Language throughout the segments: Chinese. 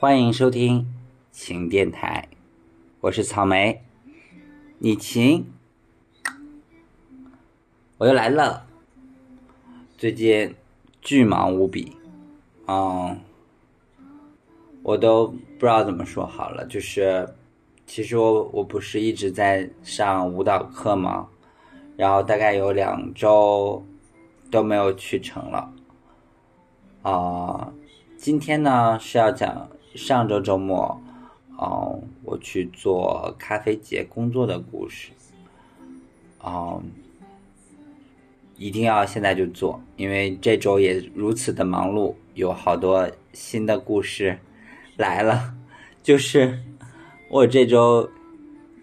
欢迎收听晴电台，我是草莓，你晴，我又来了。最近巨忙无比，嗯，我都不知道怎么说好了。就是，其实我我不是一直在上舞蹈课吗？然后大概有两周都没有去成了。啊，今天呢是要讲。上周周末，哦，我去做咖啡节工作的故事，哦，一定要现在就做，因为这周也如此的忙碌，有好多新的故事来了。就是我这周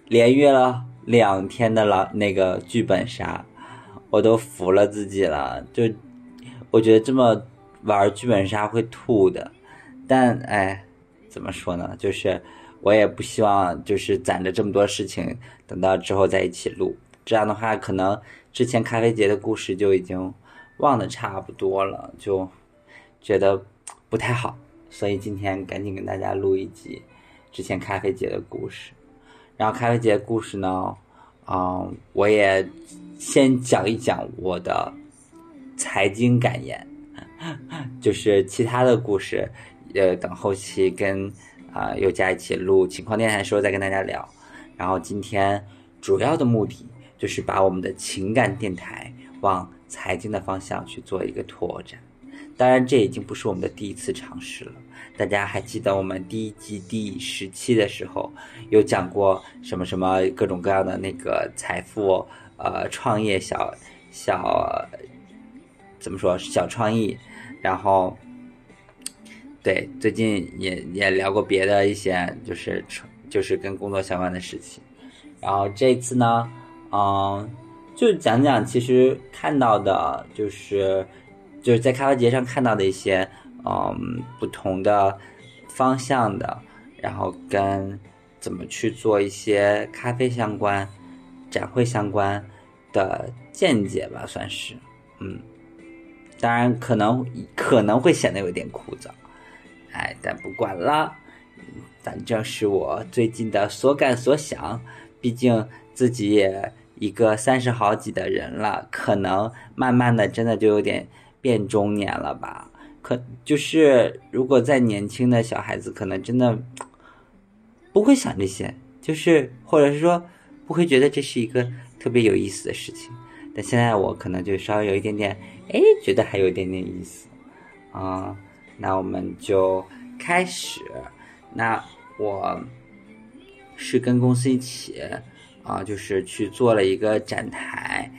连约了两天的了那个剧本杀，我都服了自己了。就我觉得这么玩剧本杀会吐的，但哎。怎么说呢？就是我也不希望，就是攒着这么多事情，等到之后再一起录。这样的话，可能之前咖啡节的故事就已经忘得差不多了，就觉得不太好。所以今天赶紧跟大家录一集之前咖啡节的故事。然后咖啡节故事呢，嗯，我也先讲一讲我的财经感言，就是其他的故事。呃，等后期跟啊又加一起录情况电台的时候再跟大家聊。然后今天主要的目的就是把我们的情感电台往财经的方向去做一个拓展。当然，这已经不是我们的第一次尝试了。大家还记得我们第一季第十期的时候有讲过什么什么各种各样的那个财富呃创业小小怎么说小创意，然后。对，最近也也聊过别的一些，就是就是跟工作相关的事情。然后这次呢，嗯，就讲讲其实看到的，就是就是在咖啡节上看到的一些，嗯，不同的方向的，然后跟怎么去做一些咖啡相关、展会相关的见解吧，算是，嗯，当然可能可能会显得有点枯燥。哎，但不管了，反正是我最近的所感所想。毕竟自己也一个三十好几的人了，可能慢慢的真的就有点变中年了吧。可就是如果再年轻的小孩子，可能真的不会想这些，就是或者是说不会觉得这是一个特别有意思的事情。但现在我可能就稍微有一点点，哎，觉得还有一点点意思啊。那我们就开始。那我是跟公司一起啊，就是去做了一个展台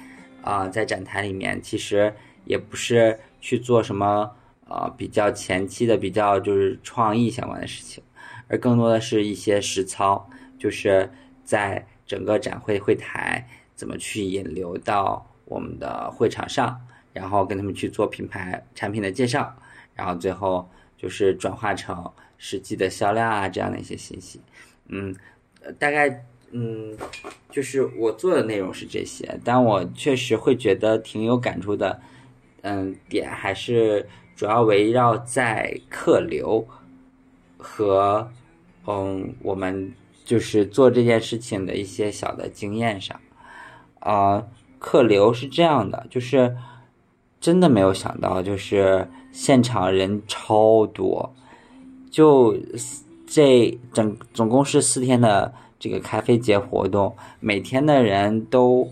啊，在展台里面，其实也不是去做什么呃比较前期的、比较就是创意相关的事情，而更多的是一些实操，就是在整个展会会台怎么去引流到我们的会场上，然后跟他们去做品牌产品的介绍。然后最后就是转化成实际的销量啊，这样的一些信息。嗯，大概嗯，就是我做的内容是这些，但我确实会觉得挺有感触的。嗯，点还是主要围绕在客流和嗯，我们就是做这件事情的一些小的经验上。啊，客流是这样的，就是真的没有想到，就是。现场人超多，就这整总共是四天的这个咖啡节活动，每天的人都，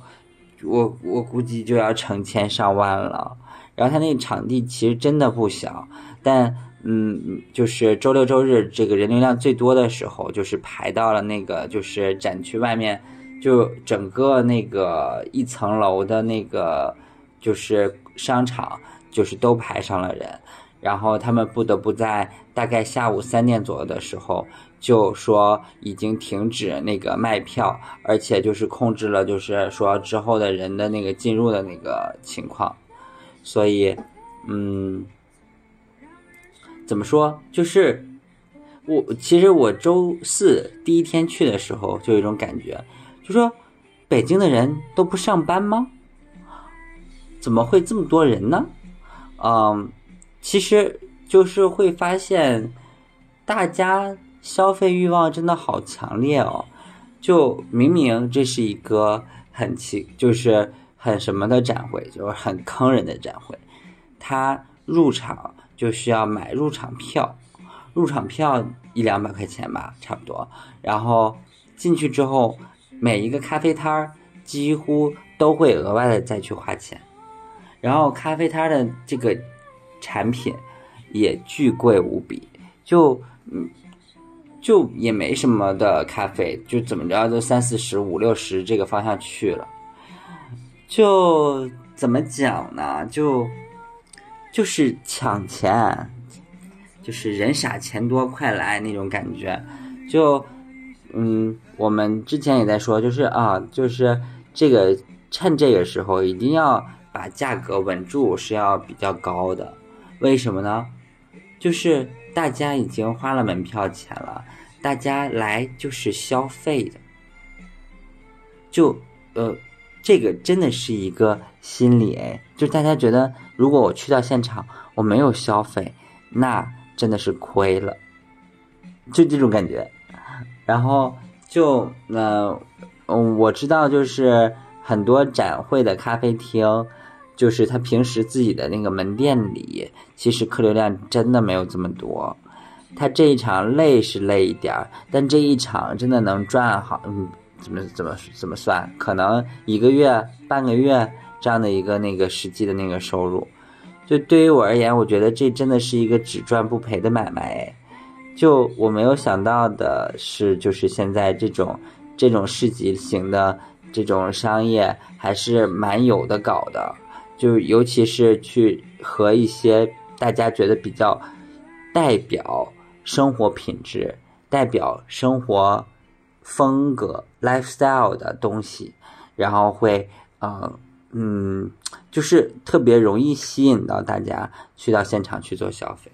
我我估计就要成千上万了。然后他那场地其实真的不小，但嗯，就是周六周日这个人流量最多的时候，就是排到了那个就是展区外面，就整个那个一层楼的那个就是商场。就是都排上了人，然后他们不得不在大概下午三点左右的时候就说已经停止那个卖票，而且就是控制了，就是说之后的人的那个进入的那个情况。所以，嗯，怎么说？就是我其实我周四第一天去的时候就有一种感觉，就说北京的人都不上班吗？怎么会这么多人呢？嗯，其实就是会发现，大家消费欲望真的好强烈哦。就明明这是一个很奇，就是很什么的展会，就是很坑人的展会。他入场就需要买入场票，入场票一两百块钱吧，差不多。然后进去之后，每一个咖啡摊儿几乎都会额外的再去花钱。然后咖啡摊的这个产品也巨贵无比，就嗯。就也没什么的咖啡，就怎么着都三四十、五六十这个方向去了。就怎么讲呢？就就是抢钱，就是人傻钱多，快来那种感觉。就嗯，我们之前也在说，就是啊，就是这个趁这个时候一定要把价格稳住，是要比较高的。为什么呢？就是大家已经花了门票钱了。大家来就是消费的，就呃，这个真的是一个心理哎，就大家觉得，如果我去到现场，我没有消费，那真的是亏了，就这种感觉。然后就呃，嗯，我知道，就是很多展会的咖啡厅，就是他平时自己的那个门店里，其实客流量真的没有这么多。他这一场累是累一点儿，但这一场真的能赚好，嗯，怎么怎么怎么算？可能一个月、半个月这样的一个那个实际的那个收入，就对于我而言，我觉得这真的是一个只赚不赔的买卖。就我没有想到的是，就是现在这种这种市集型的这种商业还是蛮有的搞的，就尤其是去和一些大家觉得比较代表。生活品质代表生活风格 lifestyle 的东西，然后会呃嗯，就是特别容易吸引到大家去到现场去做消费。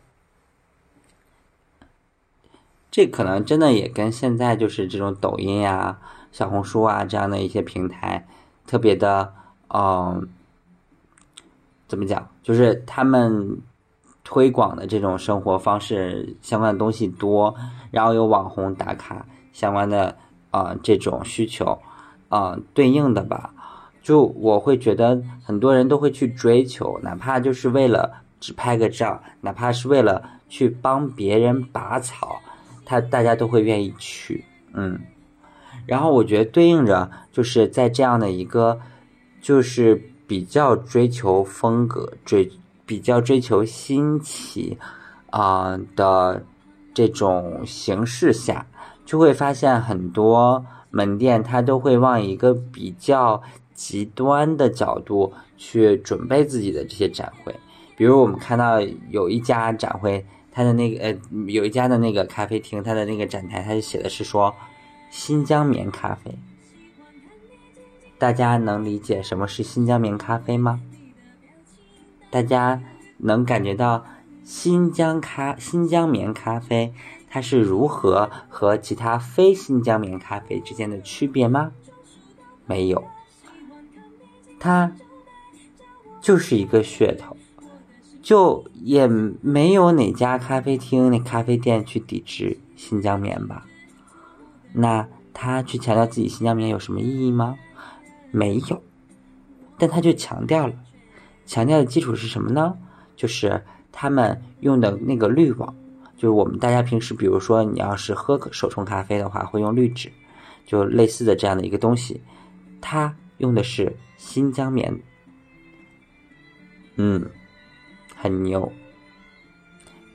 这可能真的也跟现在就是这种抖音呀、小红书啊这样的一些平台特别的嗯，怎么讲，就是他们。推广的这种生活方式相关的东西多，然后有网红打卡相关的啊这种需求，啊对应的吧，就我会觉得很多人都会去追求，哪怕就是为了只拍个照，哪怕是为了去帮别人拔草，他大家都会愿意去，嗯，然后我觉得对应着就是在这样的一个就是比较追求风格追。比较追求新奇啊的这种形式下，就会发现很多门店它都会往一个比较极端的角度去准备自己的这些展会。比如我们看到有一家展会，它的那个呃有一家的那个咖啡厅，它的那个展台，它就写的是说新疆棉咖啡。大家能理解什么是新疆棉咖啡吗？大家能感觉到新疆咖新疆棉咖啡它是如何和其他非新疆棉咖啡之间的区别吗？没有，它就是一个噱头，就也没有哪家咖啡厅、那咖啡店去抵制新疆棉吧？那他去强调自己新疆棉有什么意义吗？没有，但他就强调了。强调的基础是什么呢？就是他们用的那个滤网，就是我们大家平时，比如说你要是喝手冲咖啡的话，会用滤纸，就类似的这样的一个东西，它用的是新疆棉，嗯，很牛，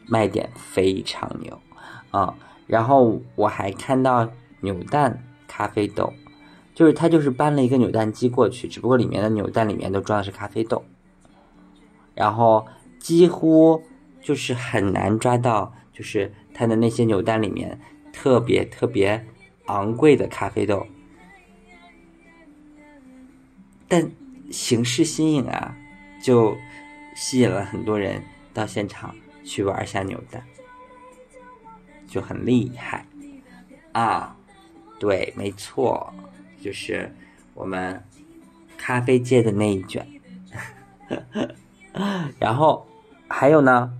卖点非常牛啊。然后我还看到扭蛋咖啡豆，就是他就是搬了一个扭蛋机过去，只不过里面的扭蛋里面都装的是咖啡豆。然后几乎就是很难抓到，就是他的那些扭蛋里面特别特别昂贵的咖啡豆，但形式新颖啊，就吸引了很多人到现场去玩一下扭蛋，就很厉害啊！对，没错，就是我们咖啡界的那一卷。然后还有呢，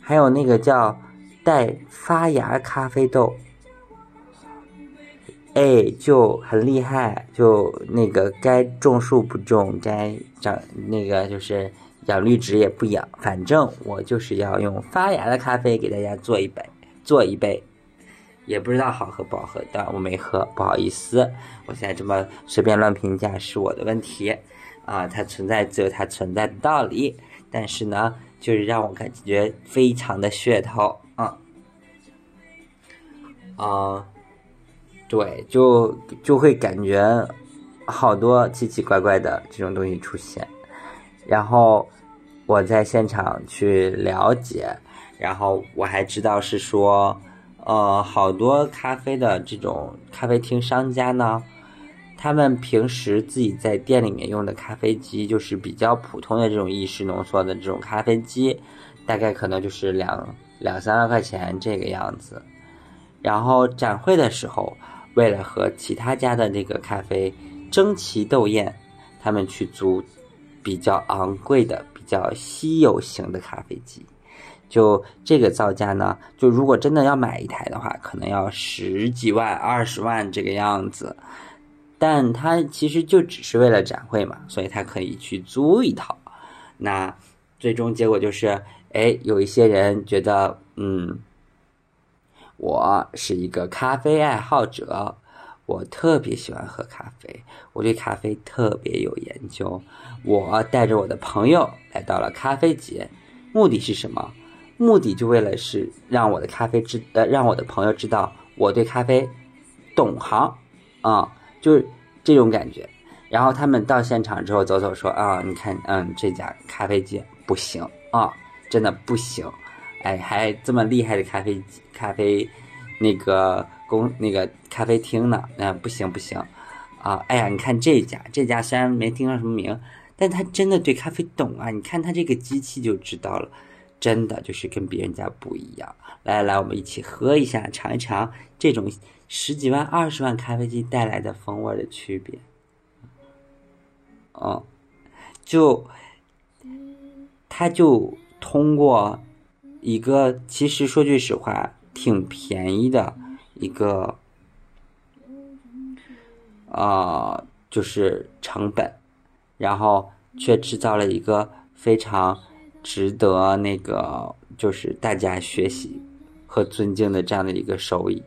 还有那个叫带发芽咖啡豆，哎，就很厉害，就那个该种树不种，该长那个就是养绿植也不养，反正我就是要用发芽的咖啡给大家做一杯，做一杯，也不知道好喝不好喝，但我没喝，不好意思，我现在这么随便乱评价是我的问题，啊，它存在只有它存在的道理，但是呢，就是让我感觉非常的噱头，啊，啊。对，就就会感觉好多奇奇怪怪的这种东西出现，然后我在现场去了解，然后我还知道是说，呃，好多咖啡的这种咖啡厅商家呢，他们平时自己在店里面用的咖啡机，就是比较普通的这种意式浓缩的这种咖啡机，大概可能就是两两三万块钱这个样子，然后展会的时候。为了和其他家的那个咖啡争奇斗艳，他们去租比较昂贵的、比较稀有型的咖啡机。就这个造价呢，就如果真的要买一台的话，可能要十几万、二十万这个样子。但它其实就只是为了展会嘛，所以他可以去租一套。那最终结果就是，哎，有一些人觉得，嗯。我是一个咖啡爱好者，我特别喜欢喝咖啡，我对咖啡特别有研究。我带着我的朋友来到了咖啡节，目的是什么？目的就为了是让我的咖啡知呃，让我的朋友知道我对咖啡懂行啊，就是这种感觉。然后他们到现场之后走走说啊，你看，嗯，这家咖啡机不行啊，真的不行。哎，还这么厉害的咖啡咖啡，那个公那个咖啡厅呢？那不行不行，啊！哎呀，你看这家，这家虽然没听到什么名，但他真的对咖啡懂啊！你看他这个机器就知道了，真的就是跟别人家不一样。来来，我们一起喝一下，尝一尝这种十几万、二十万咖啡机带来的风味的区别。嗯，就，他就通过。一个其实说句实话，挺便宜的一个，啊，就是成本，然后却制造了一个非常值得那个就是大家学习和尊敬的这样的一个收益。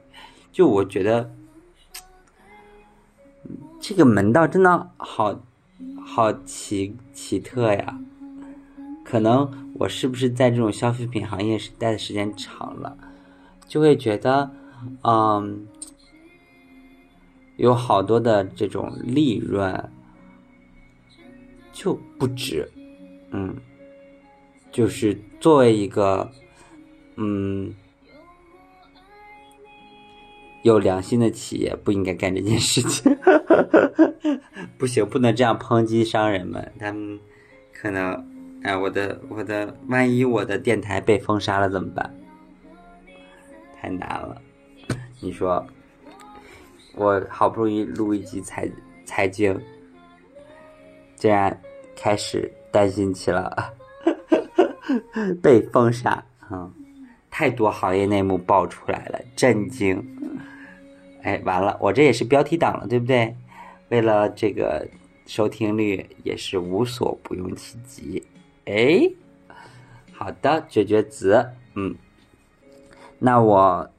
就我觉得，这个门道真的好好奇奇特呀。可能我是不是在这种消费品行业待的时间长了，就会觉得，嗯，有好多的这种利润就不值，嗯，就是作为一个，嗯，有良心的企业不应该干这件事情，不行，不能这样抨击商人们，他们可能。哎，我的我的，万一我的电台被封杀了怎么办？太难了。你说，我好不容易录一集财财经，竟然开始担心起了 被封杀。嗯，太多行业内幕爆出来了，震惊。哎，完了，我这也是标题党了，对不对？为了这个收听率，也是无所不用其极。哎，好的，绝绝子，嗯，那我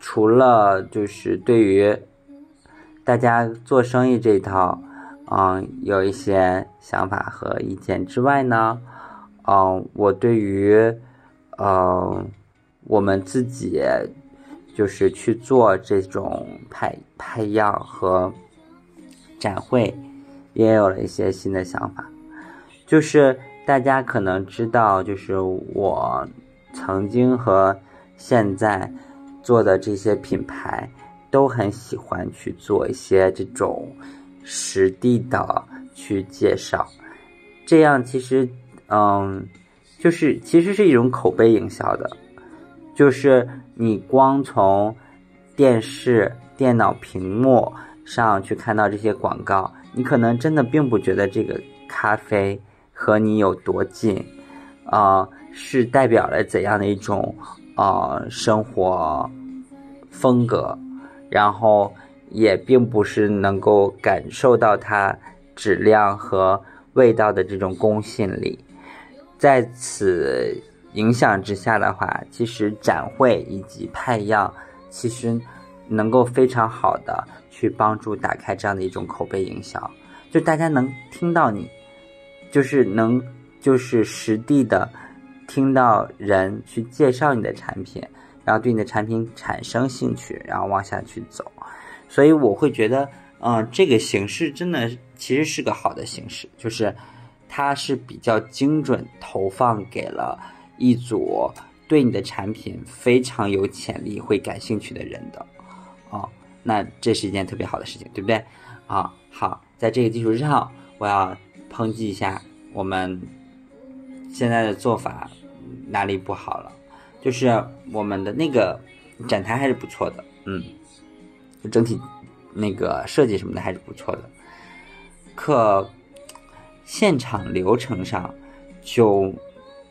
除了就是对于大家做生意这一套，嗯，有一些想法和意见之外呢，嗯，我对于，嗯，我们自己就是去做这种派派样和展会，也有了一些新的想法。就是大家可能知道，就是我曾经和现在做的这些品牌，都很喜欢去做一些这种实地的去介绍。这样其实，嗯，就是其实是一种口碑营销的，就是你光从电视、电脑屏幕上去看到这些广告，你可能真的并不觉得这个咖啡。和你有多近，啊，是代表了怎样的一种呃生活风格，然后也并不是能够感受到它质量和味道的这种公信力。在此影响之下的话，其实展会以及派样，其实能够非常好的去帮助打开这样的一种口碑营销，就大家能听到你，就是能就是实地的听到人去介绍你的产品，然后对你的产品产生兴趣，然后往下去走。所以我会觉得，嗯，这个形式真的其实是个好的形式，就是。它是比较精准投放给了一组对你的产品非常有潜力、会感兴趣的人的，哦，那这是一件特别好的事情，对不对？啊，好，在这个基础之上，我要抨击一下我们现在的做法哪里不好了，就是我们的那个展台还是不错的，嗯，整体那个设计什么的还是不错的，可。现场流程上就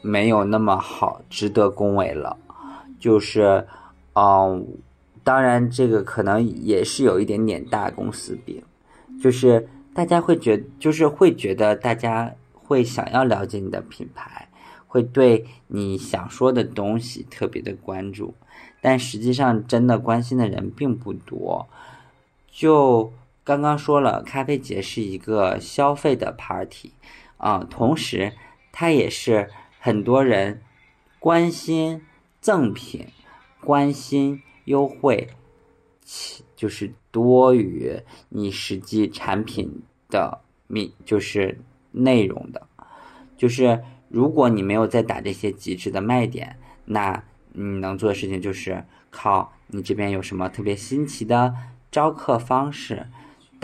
没有那么好，值得恭维了。就是，嗯，当然这个可能也是有一点点大公司病，就是大家会觉，就是会觉得大家会想要了解你的品牌，会对你想说的东西特别的关注，但实际上真的关心的人并不多，就。刚刚说了，咖啡节是一个消费的 party，啊，同时它也是很多人关心赠品、关心优惠，就是多于你实际产品的密，就是内容的。就是如果你没有在打这些极致的卖点，那你能做的事情就是靠你这边有什么特别新奇的招客方式。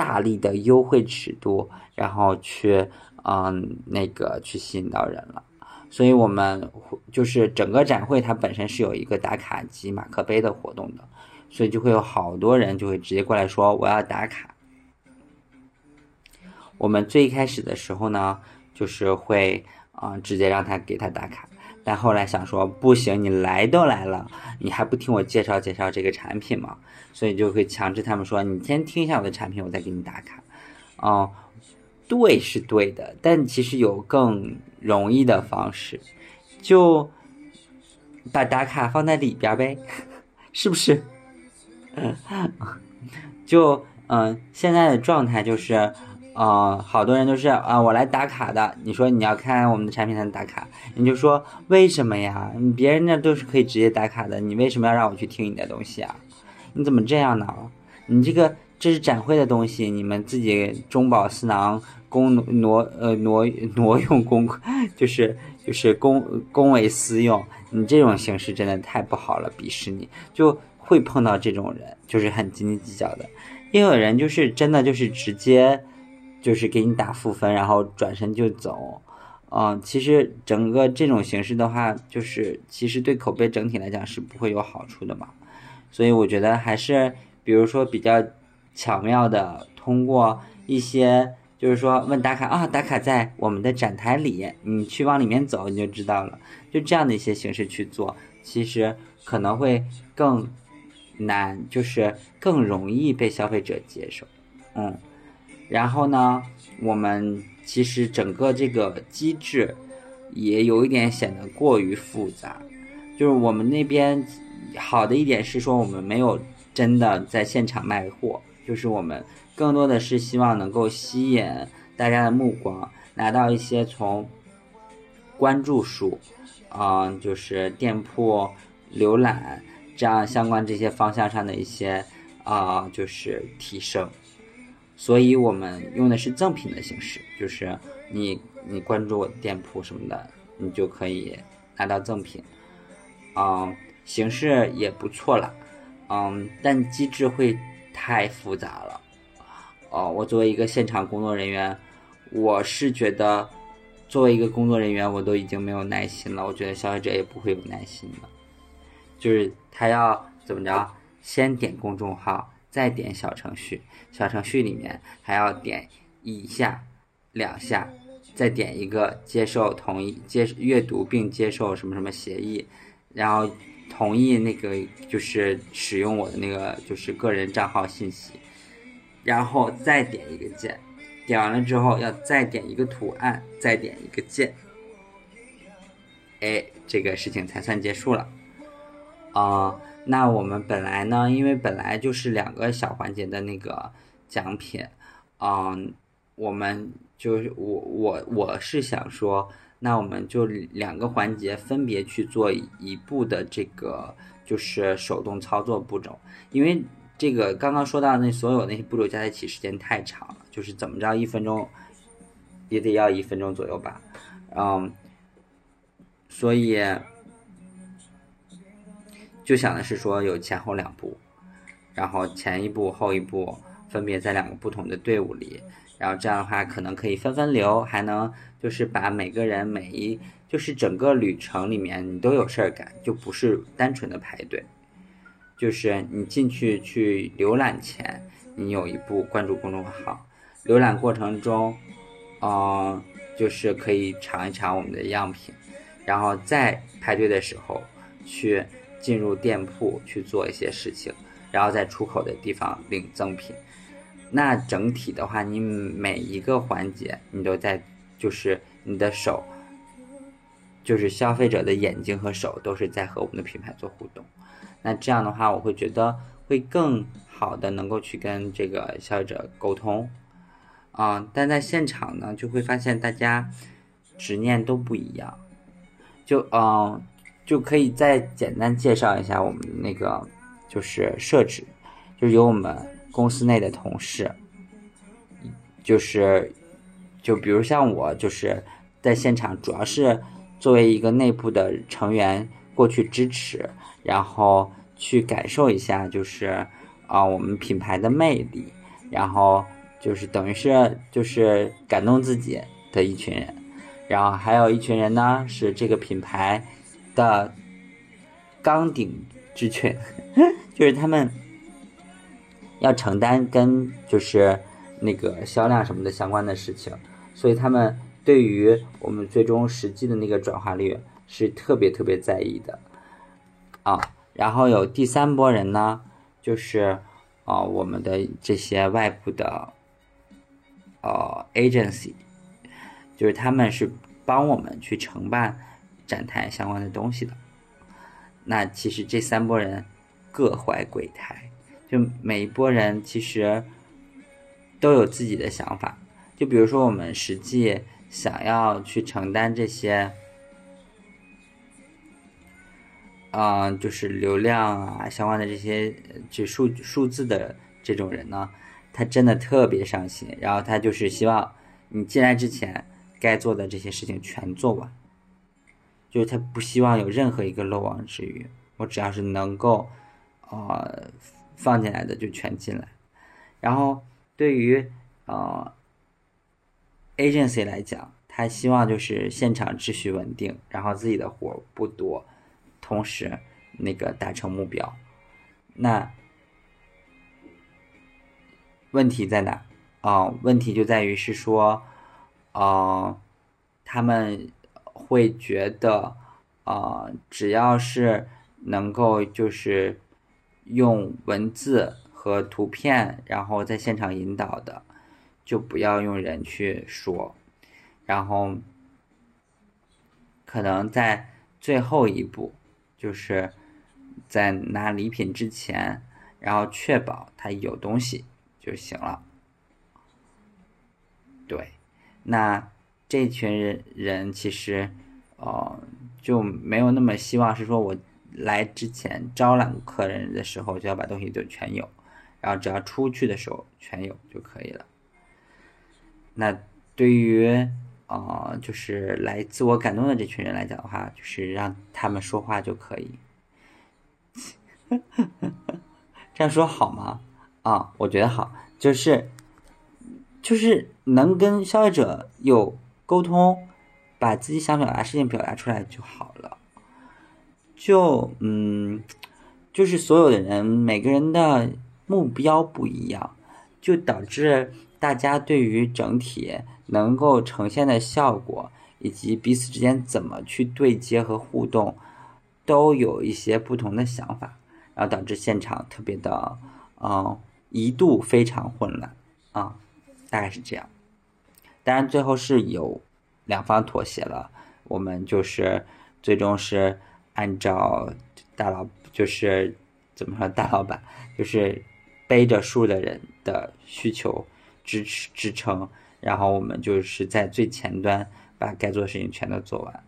大力的优惠尺度，然后去，嗯，那个去吸引到人了。所以，我们就是整个展会它本身是有一个打卡及马克杯的活动的，所以就会有好多人就会直接过来说我要打卡。我们最开始的时候呢，就是会啊直接让他给他打卡。但后来想说不行，你来都来了，你还不听我介绍介绍这个产品吗？所以就会强制他们说，你先听一下我的产品，我再给你打卡。哦，对，是对的，但其实有更容易的方式，就把打卡放在里边呗，是不是？就嗯，现在的状态就是。啊，好多人都是啊，我来打卡的。你说你要看我们的产品才能打卡，你就说为什么呀？别人那都是可以直接打卡的，你为什么要让我去听你的东西啊？你怎么这样呢？你这个这是展会的东西，你们自己中饱私囊，公挪呃挪挪用公，就是就是公公为私用，你这种形式真的太不好了，鄙视你，就会碰到这种人，就是很斤斤计较的，也有人就是真的就是直接。就是给你打负分，然后转身就走，嗯，其实整个这种形式的话，就是其实对口碑整体来讲是不会有好处的嘛，所以我觉得还是比如说比较巧妙的通过一些，就是说问打卡啊，打卡在我们的展台里，你去往里面走你就知道了，就这样的一些形式去做，其实可能会更难，就是更容易被消费者接受，嗯。然后呢，我们其实整个这个机制也有一点显得过于复杂。就是我们那边好的一点是说，我们没有真的在现场卖货，就是我们更多的是希望能够吸引大家的目光，拿到一些从关注数，嗯，就是店铺浏览这样相关这些方向上的一些啊，就是提升。所以我们用的是赠品的形式，就是你你关注我的店铺什么的，你就可以拿到赠品，嗯，形式也不错啦，嗯，但机制会太复杂了，哦，我作为一个现场工作人员，我是觉得作为一个工作人员，我都已经没有耐心了，我觉得消费者也不会有耐心的，就是他要怎么着，先点公众号。再点小程序，小程序里面还要点一下、两下，再点一个接受同意、接阅读并接受什么什么协议，然后同意那个就是使用我的那个就是个人账号信息，然后再点一个键，点完了之后要再点一个图案，再点一个键，哎，这个事情才算结束了。啊，那我们本来呢，因为本来就是两个小环节的那个奖品，嗯，我们就是我我我是想说，那我们就两个环节分别去做一步的这个就是手动操作步骤，因为这个刚刚说到那所有那些步骤加在一起时间太长了，就是怎么着一分钟也得要一分钟左右吧，嗯，所以。就想的是说有前后两步，然后前一步后一步分别在两个不同的队伍里，然后这样的话可能可以分分流，还能就是把每个人每一就是整个旅程里面你都有事儿干，就不是单纯的排队，就是你进去去浏览前，你有一步关注公众号，浏览过程中，嗯，就是可以尝一尝我们的样品，然后在排队的时候去。进入店铺去做一些事情，然后在出口的地方领赠品。那整体的话，你每一个环节你都在，就是你的手，就是消费者的眼睛和手都是在和我们的品牌做互动。那这样的话，我会觉得会更好的能够去跟这个消费者沟通。啊，但在现场呢，就会发现大家执念都不一样。就嗯。就可以再简单介绍一下我们那个就是设置，就是由我们公司内的同事，就是就比如像我，就是在现场主要是作为一个内部的成员过去支持，然后去感受一下就是啊我们品牌的魅力，然后就是等于是就是感动自己的一群人，然后还有一群人呢是这个品牌。的钢鼎之犬，就是他们要承担跟就是那个销量什么的相关的事情，所以他们对于我们最终实际的那个转化率是特别特别在意的啊。然后有第三波人呢，就是啊我们的这些外部的呃 agency，就是他们是帮我们去承办。展台相关的东西的，那其实这三波人各怀鬼胎，就每一波人其实都有自己的想法。就比如说我们实际想要去承担这些，嗯，就是流量啊相关的这些就数数字的这种人呢，他真的特别上心，然后他就是希望你进来之前该做的这些事情全做完。就是他不希望有任何一个漏网之鱼，我只要是能够，呃，放进来的就全进来。然后对于呃 agency 来讲，他希望就是现场秩序稳定，然后自己的活不多，同时那个达成目标。那问题在哪？啊，问题就在于是说，啊，他们。会觉得，啊，只要是能够就是用文字和图片，然后在现场引导的，就不要用人去说。然后，可能在最后一步，就是在拿礼品之前，然后确保他有东西就行了。对，那。这群人人其实，呃，就没有那么希望是说我来之前招揽客人的时候就要把东西都全有，然后只要出去的时候全有就可以了。那对于呃，就是来自我感动的这群人来讲的话，就是让他们说话就可以。这样说好吗？啊，我觉得好，就是就是能跟消费者有。沟通，把自己想表达事情表达出来就好了。就嗯，就是所有的人，每个人的目标不一样，就导致大家对于整体能够呈现的效果，以及彼此之间怎么去对接和互动，都有一些不同的想法，然后导致现场特别的，嗯，一度非常混乱啊，大概是这样。当然最后是有两方妥协了，我们就是最终是按照大老就是怎么说大老板就是背着书的人的需求支持支撑，然后我们就是在最前端把该做的事情全都做完。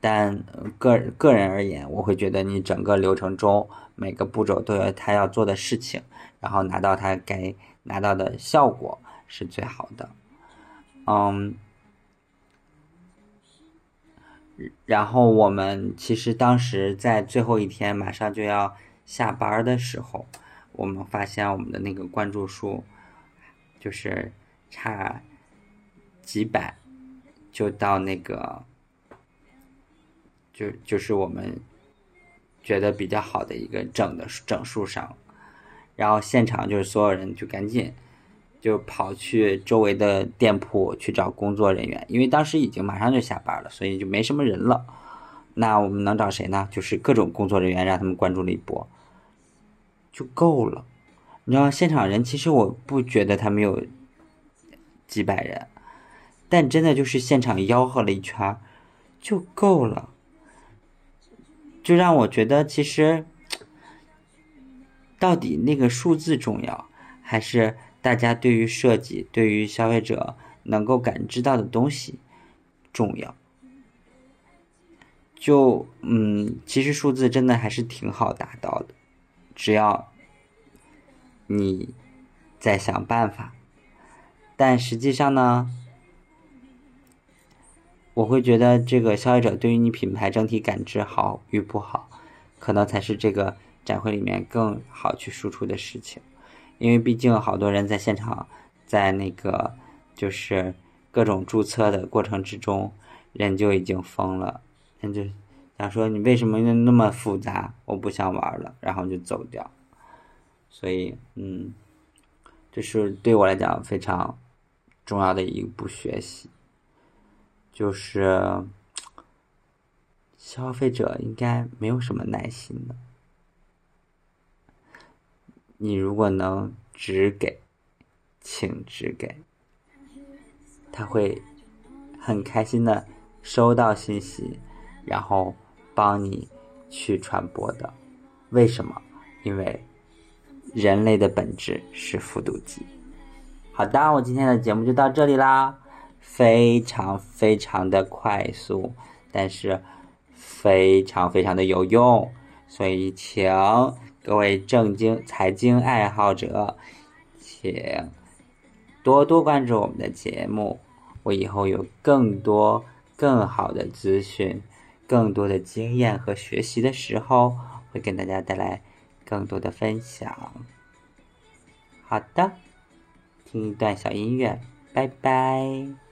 但个个人而言，我会觉得你整个流程中每个步骤都有他要做的事情，然后拿到他该拿到的效果是最好的。嗯，然后我们其实当时在最后一天马上就要下班的时候，我们发现我们的那个关注数就是差几百就到那个。就就是我们觉得比较好的一个整的整数上，然后现场就是所有人就赶紧就跑去周围的店铺去找工作人员，因为当时已经马上就下班了，所以就没什么人了。那我们能找谁呢？就是各种工作人员让他们关注了一波，就够了。你知道现场人其实我不觉得他们有几百人，但真的就是现场吆喝了一圈就够了。就让我觉得，其实到底那个数字重要，还是大家对于设计、对于消费者能够感知到的东西重要？就嗯，其实数字真的还是挺好达到的，只要你在想办法。但实际上呢？我会觉得，这个消费者对于你品牌整体感知好与不好，可能才是这个展会里面更好去输出的事情。因为毕竟好多人在现场，在那个就是各种注册的过程之中，人就已经疯了，人就想说你为什么那么复杂，我不想玩了，然后就走掉。所以，嗯，这是对我来讲非常重要的一步学习。就是消费者应该没有什么耐心的。你如果能只给，请只给，他会很开心的收到信息，然后帮你去传播的。为什么？因为人类的本质是复读机。好的，我今天的节目就到这里啦。非常非常的快速，但是非常非常的有用，所以请各位正经财经爱好者，请多多关注我们的节目。我以后有更多更好的资讯、更多的经验和学习的时候，会跟大家带来更多的分享。好的，听一段小音乐，拜拜。